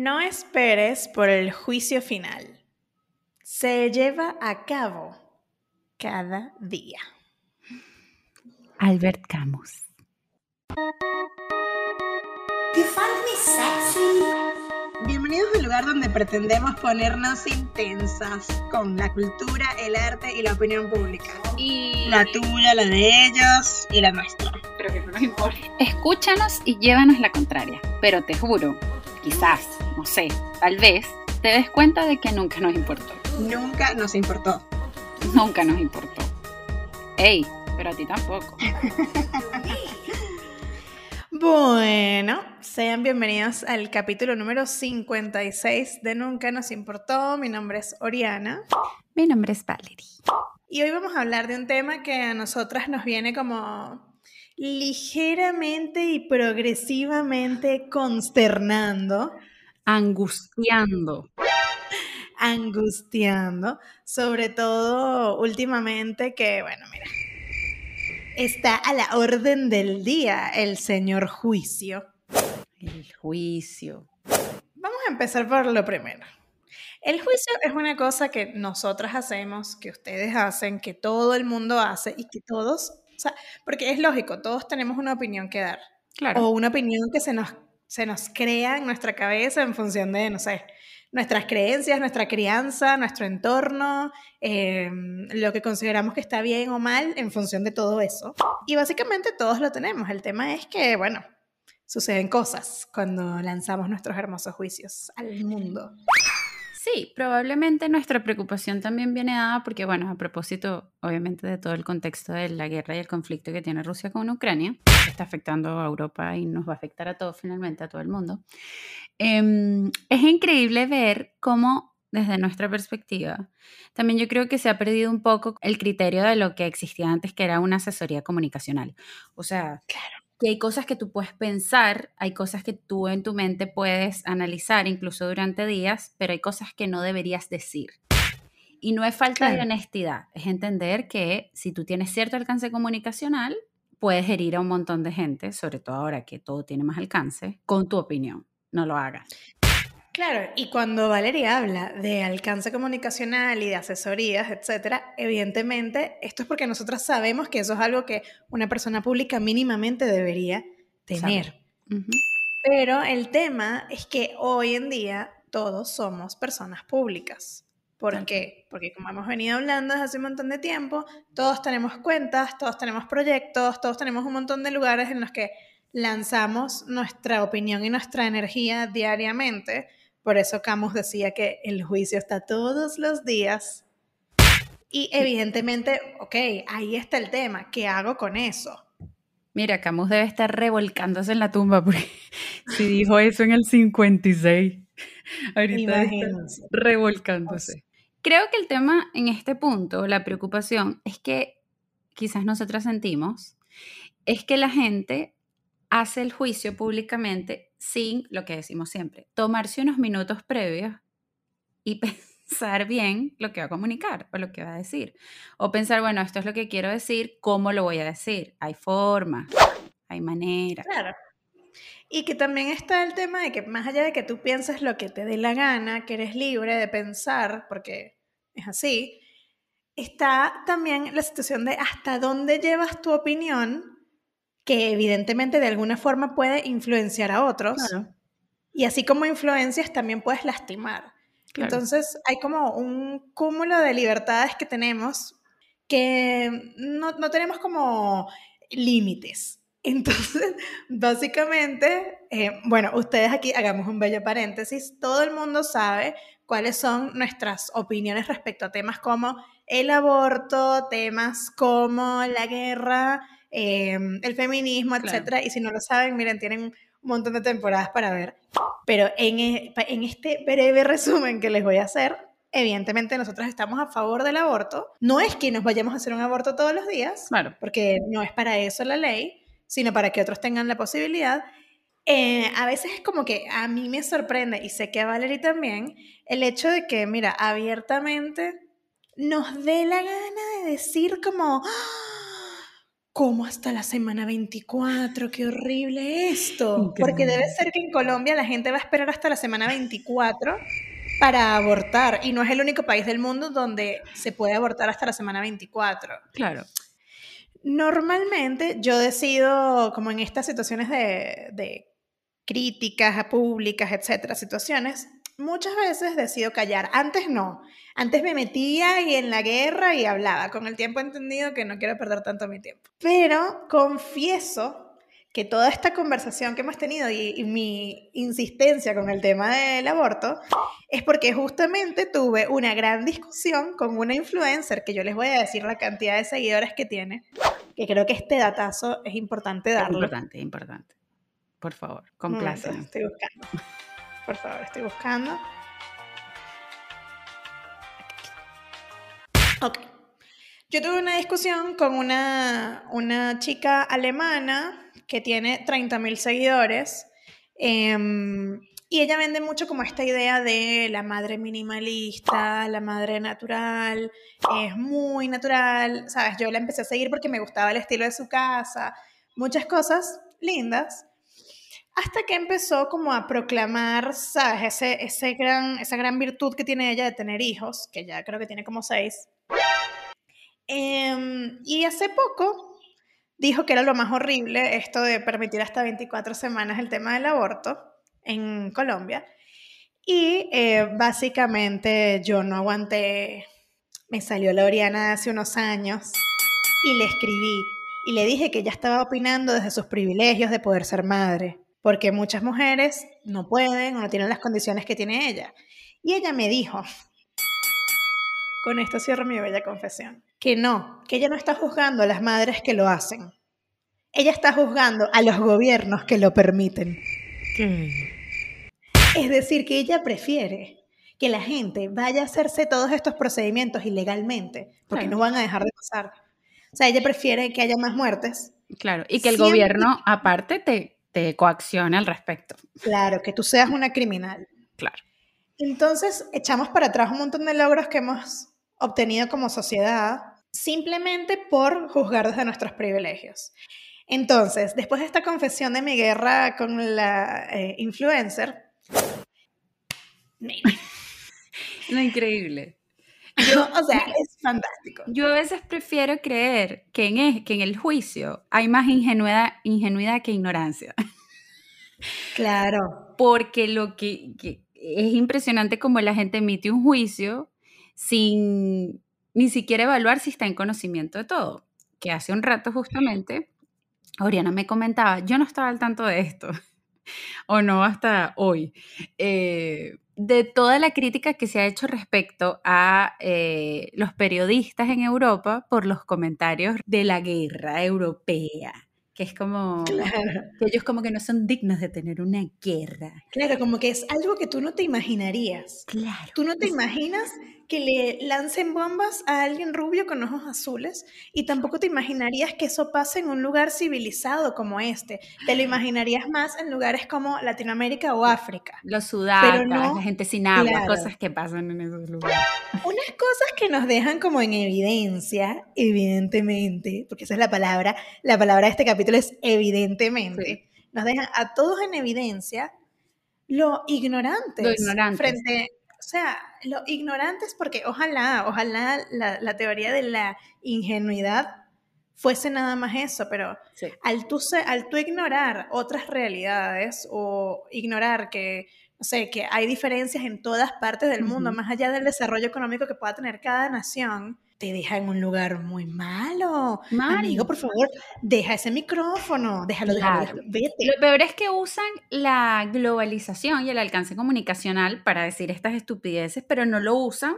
No esperes por el juicio final. Se lleva a cabo cada día. Albert Camus. Bienvenidos al lugar donde pretendemos ponernos intensas con la cultura, el arte y la opinión pública. Y La tuya, la de ellos y la nuestra. pero que no nos importa. Escúchanos y llévanos la contraria. Pero te juro, quizás, no sé, tal vez, te des cuenta de que nunca nos importó. Nunca nos importó. Nunca nos importó. Ey, pero a ti tampoco. Bueno, sean bienvenidos al capítulo número 56 de Nunca nos importó. Mi nombre es Oriana. Mi nombre es Valerie. Y hoy vamos a hablar de un tema que a nosotras nos viene como ligeramente y progresivamente consternando, Angustiando. angustiando, sobre todo últimamente que, bueno, mira, está a la orden del día el señor juicio. El juicio. Vamos a empezar por lo primero. El juicio es una cosa que nosotras hacemos, que ustedes hacen, que todo el mundo hace y que todos, o sea, porque es lógico, todos tenemos una opinión que dar Claro. o una opinión que se nos, se nos crea en nuestra cabeza en función de, no sé, nuestras creencias, nuestra crianza, nuestro entorno, eh, lo que consideramos que está bien o mal en función de todo eso. Y básicamente todos lo tenemos. El tema es que, bueno, suceden cosas cuando lanzamos nuestros hermosos juicios al mundo. Sí, probablemente nuestra preocupación también viene dada porque, bueno, a propósito, obviamente, de todo el contexto de la guerra y el conflicto que tiene Rusia con Ucrania, que está afectando a Europa y nos va a afectar a todos finalmente, a todo el mundo, em, es increíble ver cómo, desde nuestra perspectiva, también yo creo que se ha perdido un poco el criterio de lo que existía antes, que era una asesoría comunicacional. O sea, que hay cosas que tú puedes pensar, hay cosas que tú en tu mente puedes analizar incluso durante días, pero hay cosas que no deberías decir. Y no es falta de honestidad, es entender que si tú tienes cierto alcance comunicacional, puedes herir a un montón de gente, sobre todo ahora que todo tiene más alcance, con tu opinión. No lo hagas. Claro, y cuando Valeria habla de alcance comunicacional y de asesorías, etcétera, evidentemente esto es porque nosotras sabemos que eso es algo que una persona pública mínimamente debería tener. Pero el tema es que hoy en día todos somos personas públicas. ¿Por qué? Porque como hemos venido hablando desde hace un montón de tiempo, todos tenemos cuentas, todos tenemos proyectos, todos tenemos un montón de lugares en los que lanzamos nuestra opinión y nuestra energía diariamente. Por eso Camus decía que el juicio está todos los días. Y evidentemente, ok, ahí está el tema. ¿Qué hago con eso? Mira, Camus debe estar revolcándose en la tumba porque si dijo eso en el 56, ahorita Imagínense. revolcándose. Creo que el tema en este punto, la preocupación, es que quizás nosotras sentimos, es que la gente hace el juicio públicamente sin lo que decimos siempre, tomarse unos minutos previos y pensar bien lo que va a comunicar o lo que va a decir. O pensar, bueno, esto es lo que quiero decir, ¿cómo lo voy a decir? Hay formas, hay maneras. Claro. Y que también está el tema de que más allá de que tú pienses lo que te dé la gana, que eres libre de pensar, porque es así, está también la situación de hasta dónde llevas tu opinión, que evidentemente de alguna forma puede influenciar a otros. Claro. Y así como influencias, también puedes lastimar. Claro. Entonces hay como un cúmulo de libertades que tenemos que no, no tenemos como límites. Entonces, básicamente, eh, bueno, ustedes aquí hagamos un bello paréntesis, todo el mundo sabe cuáles son nuestras opiniones respecto a temas como el aborto, temas como la guerra, eh, el feminismo, Claro. etcétera. Y si no lo saben, miren, tienen un montón de temporadas para ver. Pero en, e- en este breve resumen que les voy a hacer, evidentemente nosotros estamos a favor del aborto. No es que nos vayamos a hacer un aborto todos los días, Claro. porque no es para eso la ley, sino para que otros tengan la posibilidad. Eh, a veces es como que a mí me sorprende, y sé que a Valerie también, el hecho de que, mira, abiertamente nos dé la gana de decir como, "Ah, ¿cómo hasta la semana 24? ¡Qué horrible esto! Porque debe ser que en Colombia la gente va a esperar hasta la semana 24 para abortar y no es el único país del mundo donde se puede abortar hasta la semana 24. Claro. Normalmente yo decido, como en estas situaciones de, de críticas públicas, etcétera, situaciones, muchas veces decido callar. Antes no. Antes me metía y en la guerra y hablaba. Con el tiempo he entendido que no quiero perder tanto mi tiempo. Pero confieso que toda esta conversación que hemos tenido y, mi insistencia con el tema del aborto es porque justamente tuve una gran discusión con una influencer que yo les voy a decir la cantidad de seguidores que tiene, que creo que este datazo es importante darlo. Importante, importante. Por favor, complace. Estoy buscando. Por favor, estoy buscando. Ok. Yo tuve una discusión con una, una chica alemana que tiene 30.000 seguidores em, y ella vende mucho como esta idea de la madre minimalista, la madre natural, es muy natural, ¿sabes? Yo la empecé a seguir porque me gustaba el estilo de su casa, muchas cosas lindas, hasta que empezó como a proclamar, ¿sabes? Ese, ese gran, esa gran virtud que tiene ella de tener hijos, que ya creo que tiene como seis. Em, y hace poco dijo que era lo más horrible esto de permitir hasta 24 semanas el tema del aborto en Colombia. Y eh, básicamente yo no aguanté, me salió la Oriana hace unos años y le escribí y le dije que ella estaba opinando desde sus privilegios de poder ser madre porque muchas mujeres no pueden o no tienen las condiciones que tiene ella. Y ella me dijo, con esto cierro mi bella confesión, que no, que ella no está juzgando a las madres que lo hacen. Ella está juzgando a los gobiernos que lo permiten. Es decir, que ella prefiere que la gente vaya a hacerse todos estos procedimientos ilegalmente, porque no van a dejar de pasar. O sea, ella prefiere que haya más muertes. Claro, y que el gobierno aparte te te coaccione al respecto. Claro, que tú seas una criminal. Claro. Entonces, echamos para atrás un montón de logros que hemos obtenido como sociedad simplemente por juzgar desde nuestros privilegios. Entonces, después de esta confesión de mi guerra con la eh, influencer, lo increíble. Yo, o sea, es fantástico. Yo a veces prefiero creer que en, que en el juicio hay más ingenuidad, ingenuidad que ignorancia. Claro. Porque lo que, es impresionante como la gente emite un juicio sin ni siquiera evaluar si está en conocimiento de todo. Que hace un rato justamente, Oriana me comentaba, yo no estaba al tanto de esto, o no hasta hoy. Eh, de toda la crítica que se ha hecho respecto a eh, los periodistas en Europa por los comentarios de la guerra europea que es como claro. que ellos como que no son dignos de tener una guerra. Claro, como que es algo que tú no te imaginarías. Claro. Tú no te imaginas que le lancen bombas a alguien rubio con ojos azules y tampoco te imaginarías que eso pase en un lugar civilizado como este. Te lo imaginarías más en lugares como Latinoamérica o África. Los sudatas, la gente sin agua, cosas que pasan en esos lugares. Unas cosas que nos dejan como en evidencia, evidentemente, porque esa es la palabra, la palabra de este capítulo es evidentemente, nos dejan a todos en evidencia lo ignorantes, lo ignorantes. frente o sea, lo ignorantes, porque ojalá, ojalá la, teoría de la ingenuidad fuese nada más eso, pero al, tú, al tú ignorar otras realidades o ignorar que, no sé, que hay diferencias en todas partes del mundo, más allá del desarrollo económico que pueda tener cada nación, te deja en un lugar muy malo. Amigo, por favor, deja ese micrófono, déjalo, déjalo, vete. Lo peor es que usan la globalización y el alcance comunicacional para decir estas estupideces, pero no lo usan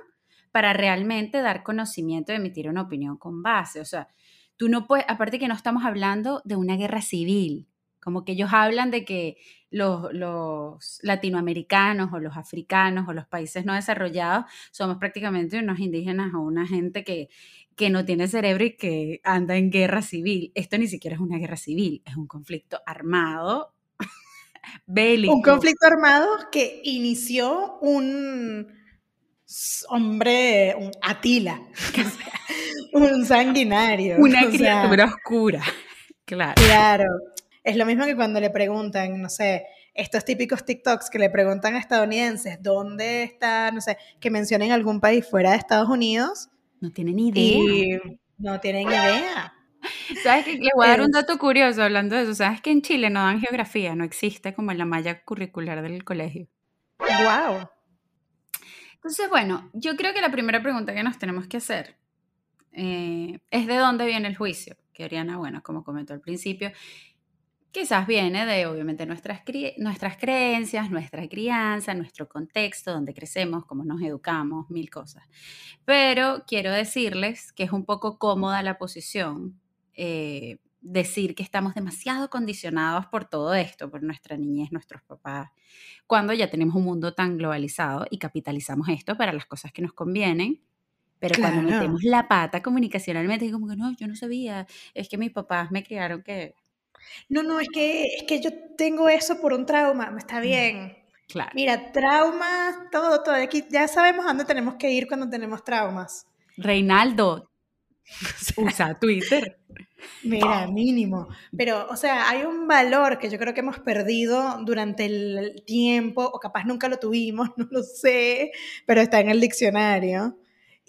para realmente dar conocimiento y emitir una opinión con base. O sea, tú no puedes, aparte que no estamos hablando de una guerra civil, como que ellos hablan de que los, latinoamericanos o los africanos o los países no desarrollados somos prácticamente unos indígenas o una gente que, que no tiene cerebro y que anda en guerra civil. Esto ni siquiera es una guerra civil, es un conflicto armado, bélico. Un conflicto armado que inició un hombre, un Atila, un sanguinario. Una criatura oscura, claro. Claro. Es lo mismo que cuando le preguntan, no sé, estos típicos TikToks que le preguntan a estadounidenses dónde está, no sé, que mencionen algún país fuera de Estados Unidos. No tienen idea. no tienen idea. ¿Sabes que Les voy a dar un dato curioso hablando de eso. ¿Sabes que en Chile no dan geografía? No existe como en la malla curricular del colegio. ¡Wow! Entonces, bueno, yo creo que la primera pregunta que nos tenemos que hacer eh, es de dónde viene el juicio. Que Oriana, bueno, como comentó al principio, quizás viene de obviamente nuestras, nuestras creencias, nuestra crianza, nuestro contexto, donde crecemos, cómo nos educamos, mil cosas. Pero quiero decirles que es un poco cómoda la posición. Eh, decir que estamos demasiado condicionados por todo esto, por nuestra niñez, nuestros papás, cuando ya tenemos un mundo tan globalizado y capitalizamos esto para las cosas que nos convienen, pero cuando metemos la pata comunicacionalmente, como que no, yo no sabía, es que mis papás me criaron que... No, no, es que, es que yo tengo eso por un trauma, está bien. Claro. Mira, traumas, todo, todo. Aquí ya sabemos a dónde tenemos que ir cuando tenemos traumas. Reinaldo, usa Twitter. Mira, mínimo. Pero, o sea, hay un valor que yo creo que hemos perdido durante el tiempo, o capaz nunca lo tuvimos, no lo sé, pero está en el diccionario.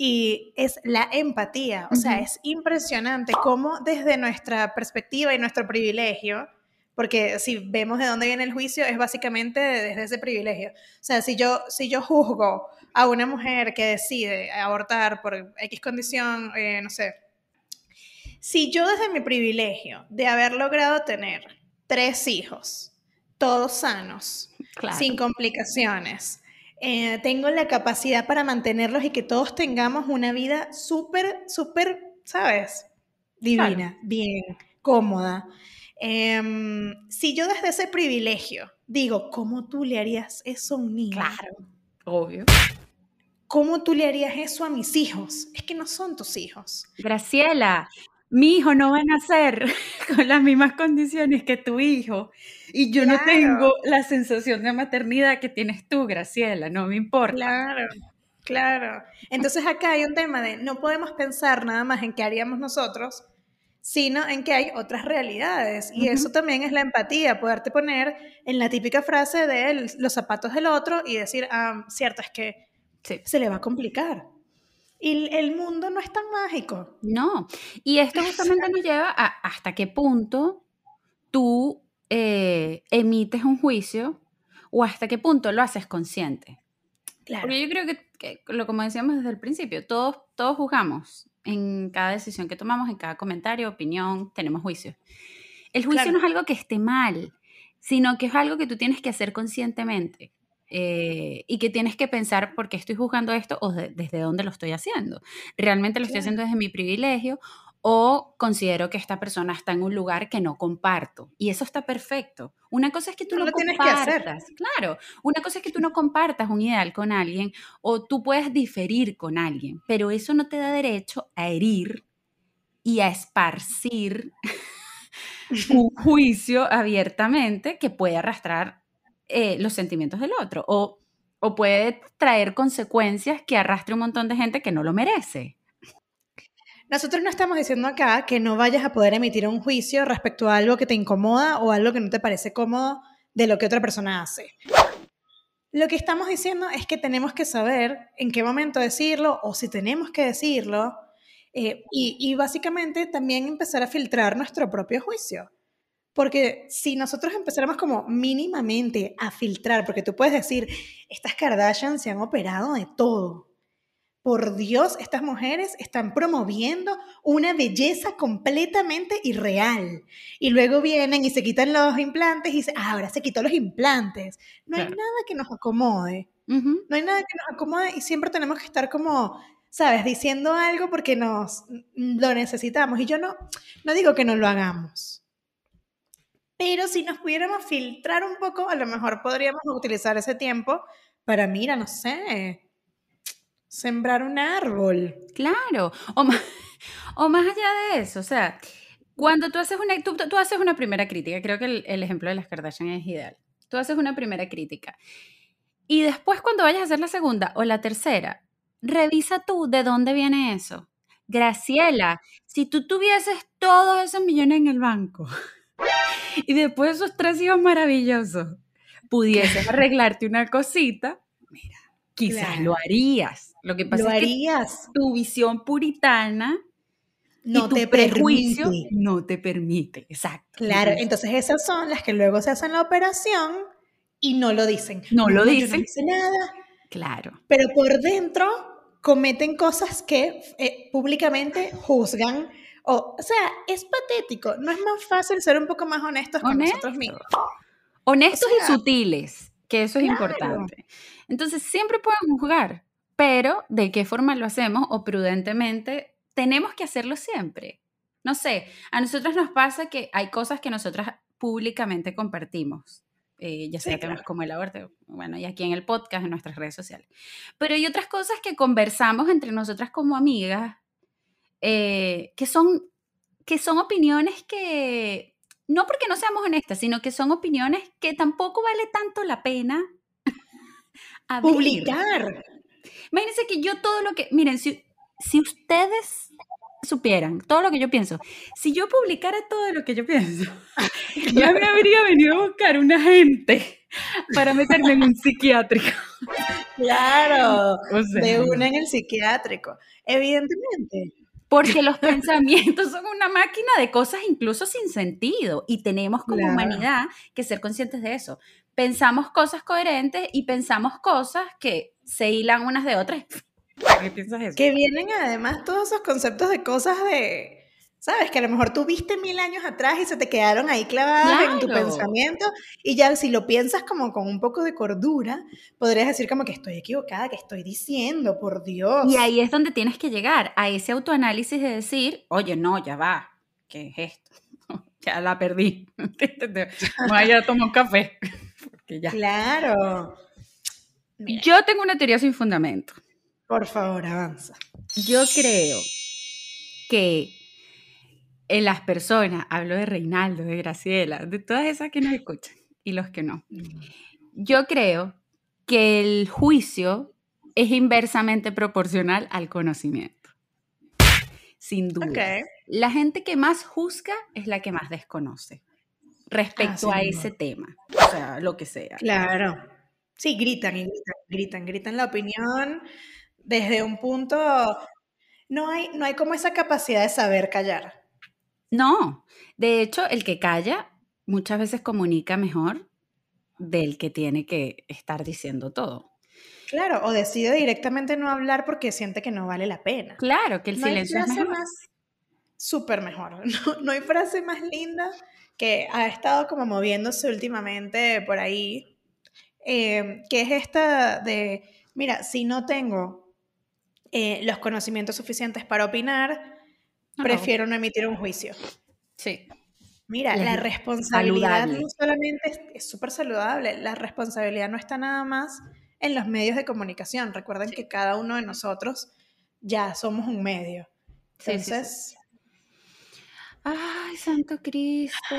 Y es la empatía. O sea, es impresionante cómo desde nuestra perspectiva y nuestro privilegio, porque si vemos de dónde viene el juicio, es básicamente desde ese privilegio. O sea, si yo, si yo juzgo a una mujer que decide abortar por X condición, eh, no sé, si yo desde mi privilegio de haber logrado tener tres hijos, todos sanos, sin complicaciones, eh, tengo la capacidad para mantenerlos y que todos tengamos una vida súper, súper, ¿sabes? Divina, bien, cómoda. Em, si yo desde ese privilegio digo, ¿cómo tú le harías eso a un niño? Claro, obvio. ¿Cómo tú le harías eso a mis hijos? Es que no son tus hijos. Graciela, mi hijo no va a nacer con las mismas condiciones que tu hijo y yo no tengo la sensación de maternidad que tienes tú, Graciela, no me importa. Claro, claro. Entonces acá hay un tema de no podemos pensar nada más en qué haríamos nosotros, sino en que hay otras realidades. Y eso también es la empatía, poderte poner en la típica frase de los zapatos del otro y decir, ah, cierto, es que se le va a complicar. Y el mundo no es tan mágico. No. Y esto justamente nos lleva a hasta qué punto tú eh, emites un juicio o hasta qué punto lo haces consciente. Claro. Porque yo creo que, lo como decíamos desde el principio, todos, todos juzgamos en cada decisión que tomamos, en cada comentario, opinión, tenemos juicio. El juicio no es algo que esté mal, sino que es algo que tú tienes que hacer conscientemente. Eh, y que tienes que pensar por qué estoy juzgando esto o desde dónde lo estoy haciendo. ¿Realmente lo estoy haciendo desde mi privilegio o considero que esta persona está en un lugar que no comparto? Y eso está perfecto. Una cosa es que tú no, lo tienes que hacer. Claro, una cosa es que tú no compartas un ideal con alguien o tú puedes diferir con alguien, pero eso no te da derecho a herir y a esparcir un juicio abiertamente que puede arrastrar eh, los sentimientos del otro o, o puede traer consecuencias que arrastre un montón de gente que no lo merece. Nosotros no estamos diciendo acá que no vayas a poder emitir un juicio respecto a algo que te incomoda o algo que no te parece cómodo de lo que otra persona hace. Lo que estamos diciendo es que tenemos que saber en qué momento decirlo o si tenemos que decirlo eh, y, y, básicamente también empezar a filtrar nuestro propio juicio. Porque si nosotros empezáramos como mínimamente a filtrar, porque tú puedes decir, estas Kardashian se han operado de todo. Por Dios, estas mujeres están promoviendo una belleza completamente irreal. Y luego vienen y se quitan los implantes y dicen, ah, ahora se quitó los implantes. No hay nada que nos acomode. No hay nada que nos acomode y siempre tenemos que estar como, ¿sabes? Diciendo algo porque nos lo necesitamos. Y yo no, no digo que no lo hagamos pero si nos pudiéramos filtrar un poco, a lo mejor podríamos utilizar ese tiempo para, mira, no sé, sembrar un árbol. Claro, o más, o más allá de eso, o sea, cuando tú haces una, tú, haces una primera crítica, creo que el, el, ejemplo de las Kardashian es ideal. Tú haces una primera crítica y después cuando vayas a hacer la segunda o la tercera, revisa tú de dónde viene eso. Graciela, si tú tuvieses todos esos millones en el banco y después esos tres hijos maravillosos, pudieses arreglarte una cosita, mira, quizás lo harías. Lo que pasa es que tu visión puritana no tu te prejuicio permite. no te permite, exacto. Claro, entonces esas son las que luego se hacen la operación y no lo dicen. No, lo dicen. No dice nada. Claro. Pero por dentro cometen cosas que eh, públicamente juzgan. O, o, sea, es patético. No es más fácil ser un poco más honestos con nosotros mismos. Honestos y sutiles, que eso es importante. Entonces, siempre pueden juzgar, pero ¿de qué forma lo hacemos? O prudentemente, tenemos que hacerlo siempre. No sé, a nosotros nos pasa que hay cosas que nosotras públicamente compartimos. Eh, ya sea temas como el aborto, bueno, y aquí en el podcast, en nuestras redes sociales. Pero hay otras cosas que conversamos entre nosotras como amigas, eh, que, son, que son opiniones que, no porque no seamos honestas, sino que son opiniones que tampoco vale tanto la pena publicar. Imagínense que yo todo lo que, miren, si, si ustedes supieran todo lo que yo pienso. Si yo publicara todo lo que yo pienso, ya me habría venido a buscar una gente para meterme en un psiquiátrico. Claro, de una en el psiquiátrico, evidentemente. Porque los pensamientos son una máquina de cosas incluso sin sentido y tenemos como humanidad que ser conscientes de eso. Pensamos cosas coherentes y pensamos cosas que se hilan unas de otras qué piensas eso? Que vienen además todos esos conceptos de cosas de, ¿sabes? Que a lo mejor tú viste mil años atrás y se te quedaron ahí clavadas en tu pensamiento y ya si lo piensas como con un poco de cordura, podrías decir como que estoy equivocada, que estoy diciendo, por Dios. Y ahí es donde tienes que llegar, a ese autoanálisis de decir, oye, no, ya va, ¿qué es esto? ya la perdí. Vaya a tomar un café. Claro. Yo tengo una teoría sin fundamento. Por favor, avanza. Yo creo que en las personas, hablo de Reinaldo, de Graciela, de todas esas que nos escuchan y los que no, mm. yo creo que el juicio es inversamente proporcional al conocimiento. Sin duda. La gente que más juzga es la que más desconoce respecto a ese tema, o sea, lo que sea. Claro. Sí, gritan y gritan, gritan, gritan la opinión desde un punto, no hay, no hay como esa capacidad de saber callar. No, de hecho, el que calla muchas veces comunica mejor del que tiene que estar diciendo todo. Claro, o decide directamente no hablar porque siente que no vale la pena. Claro, que el silencio es mejor. Más, súper mejor. No, hay frase más linda que ha estado como moviéndose últimamente por ahí, eh, que es esta de, mira, si no tengo eh, los conocimientos suficientes para opinar, prefiero no emitir un juicio. Sí. Mira, la responsabilidad no solamente es súper saludable, la responsabilidad no está nada más en los medios de comunicación. Recuerden que cada uno de nosotros ya somos un medio. Entonces... Ay, Santo Cristo,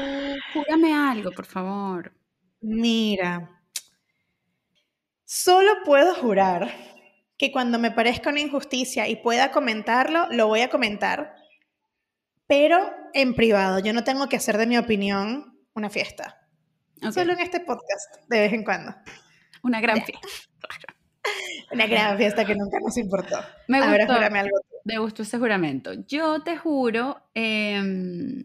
júrame algo, por favor. Mira, solo puedo jurar que cuando me parezca una injusticia y pueda comentarlo, lo voy a comentar, pero en privado. Yo no tengo que hacer de mi opinión una fiesta. Solo en este podcast, de vez en cuando. Una gran fiesta. Una gran fiesta que nunca nos importó. Me gustó, algo me gustó ese juramento. Yo te juro em,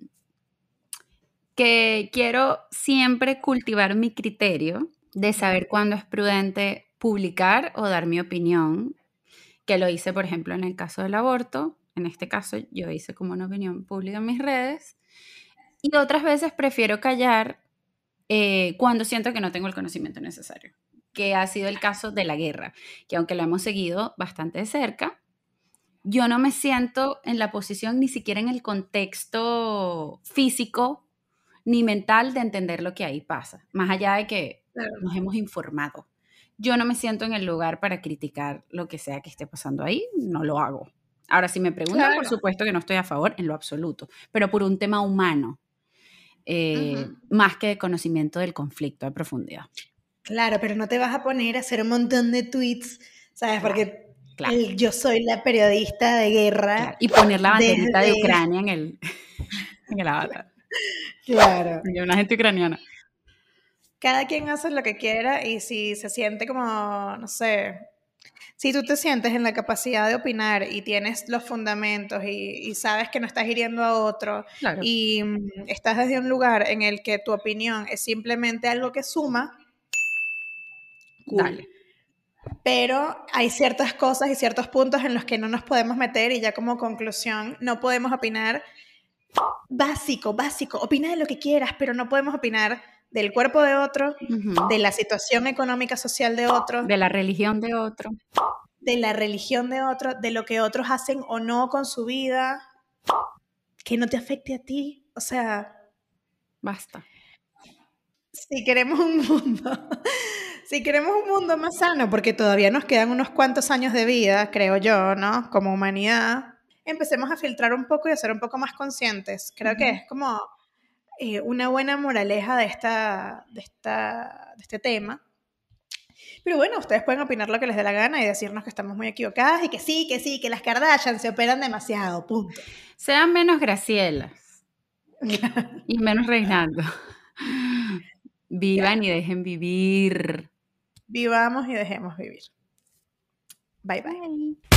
que quiero siempre cultivar mi criterio de saber cuándo es prudente publicar o dar mi opinión, que lo hice, por ejemplo, en el caso del aborto. En este caso, yo hice como una opinión pública en mis redes. Y otras veces prefiero callar eh, cuando siento que no tengo el conocimiento necesario, que ha sido el caso de la guerra, que aunque la hemos seguido bastante de cerca, yo no me siento en la posición ni siquiera en el contexto físico ni mental de entender lo que ahí pasa, más allá de que nos hemos informado yo no me siento en el lugar para criticar lo que sea que esté pasando ahí, no lo hago. Ahora, si me preguntan, por supuesto que no estoy a favor en lo absoluto, pero por un tema humano, eh, más que de conocimiento del conflicto a profundidad. Claro, pero no te vas a poner a hacer un montón de tweets, ¿sabes? Porque Claro. El yo soy la periodista de guerra. Y poner la banderita de Ucrania en el, en el avatar. Claro. Y una gente ucraniana. Cada quien hace lo que quiera y si se siente como, no sé, si tú te sientes en la capacidad de opinar y tienes los fundamentos y, y sabes que no estás hiriendo a otro Claro. y mm, estás desde un lugar en el que tu opinión es simplemente algo que suma, cool. Dale. Pero hay ciertas cosas y ciertos puntos en los que no nos podemos meter y ya como conclusión no podemos opinar básico, básico, opina de lo que quieras, pero no podemos opinar del cuerpo de otro, de la situación económica social de otro, De la religión de otro. de la religión de otro, de lo que otros hacen o no con su vida, que no te afecte a ti. O sea, Basta. si queremos un mundo, si queremos un mundo más sano, porque todavía nos quedan unos cuantos años de vida, creo yo, ¿no? Como humanidad, empecemos a filtrar un poco y a ser un poco más conscientes. Creo que es como eh, una buena moraleja de, esta, de, esta, de este tema. Pero bueno, ustedes pueden opinar lo que les dé la gana y decirnos que estamos muy equivocadas y que sí, que sí, que las Kardashian se operan demasiado, punto. Sean menos Gracielas y menos Reinaldo. Vivan y dejen vivir. Vivamos y dejemos vivir. Bye bye. Bye.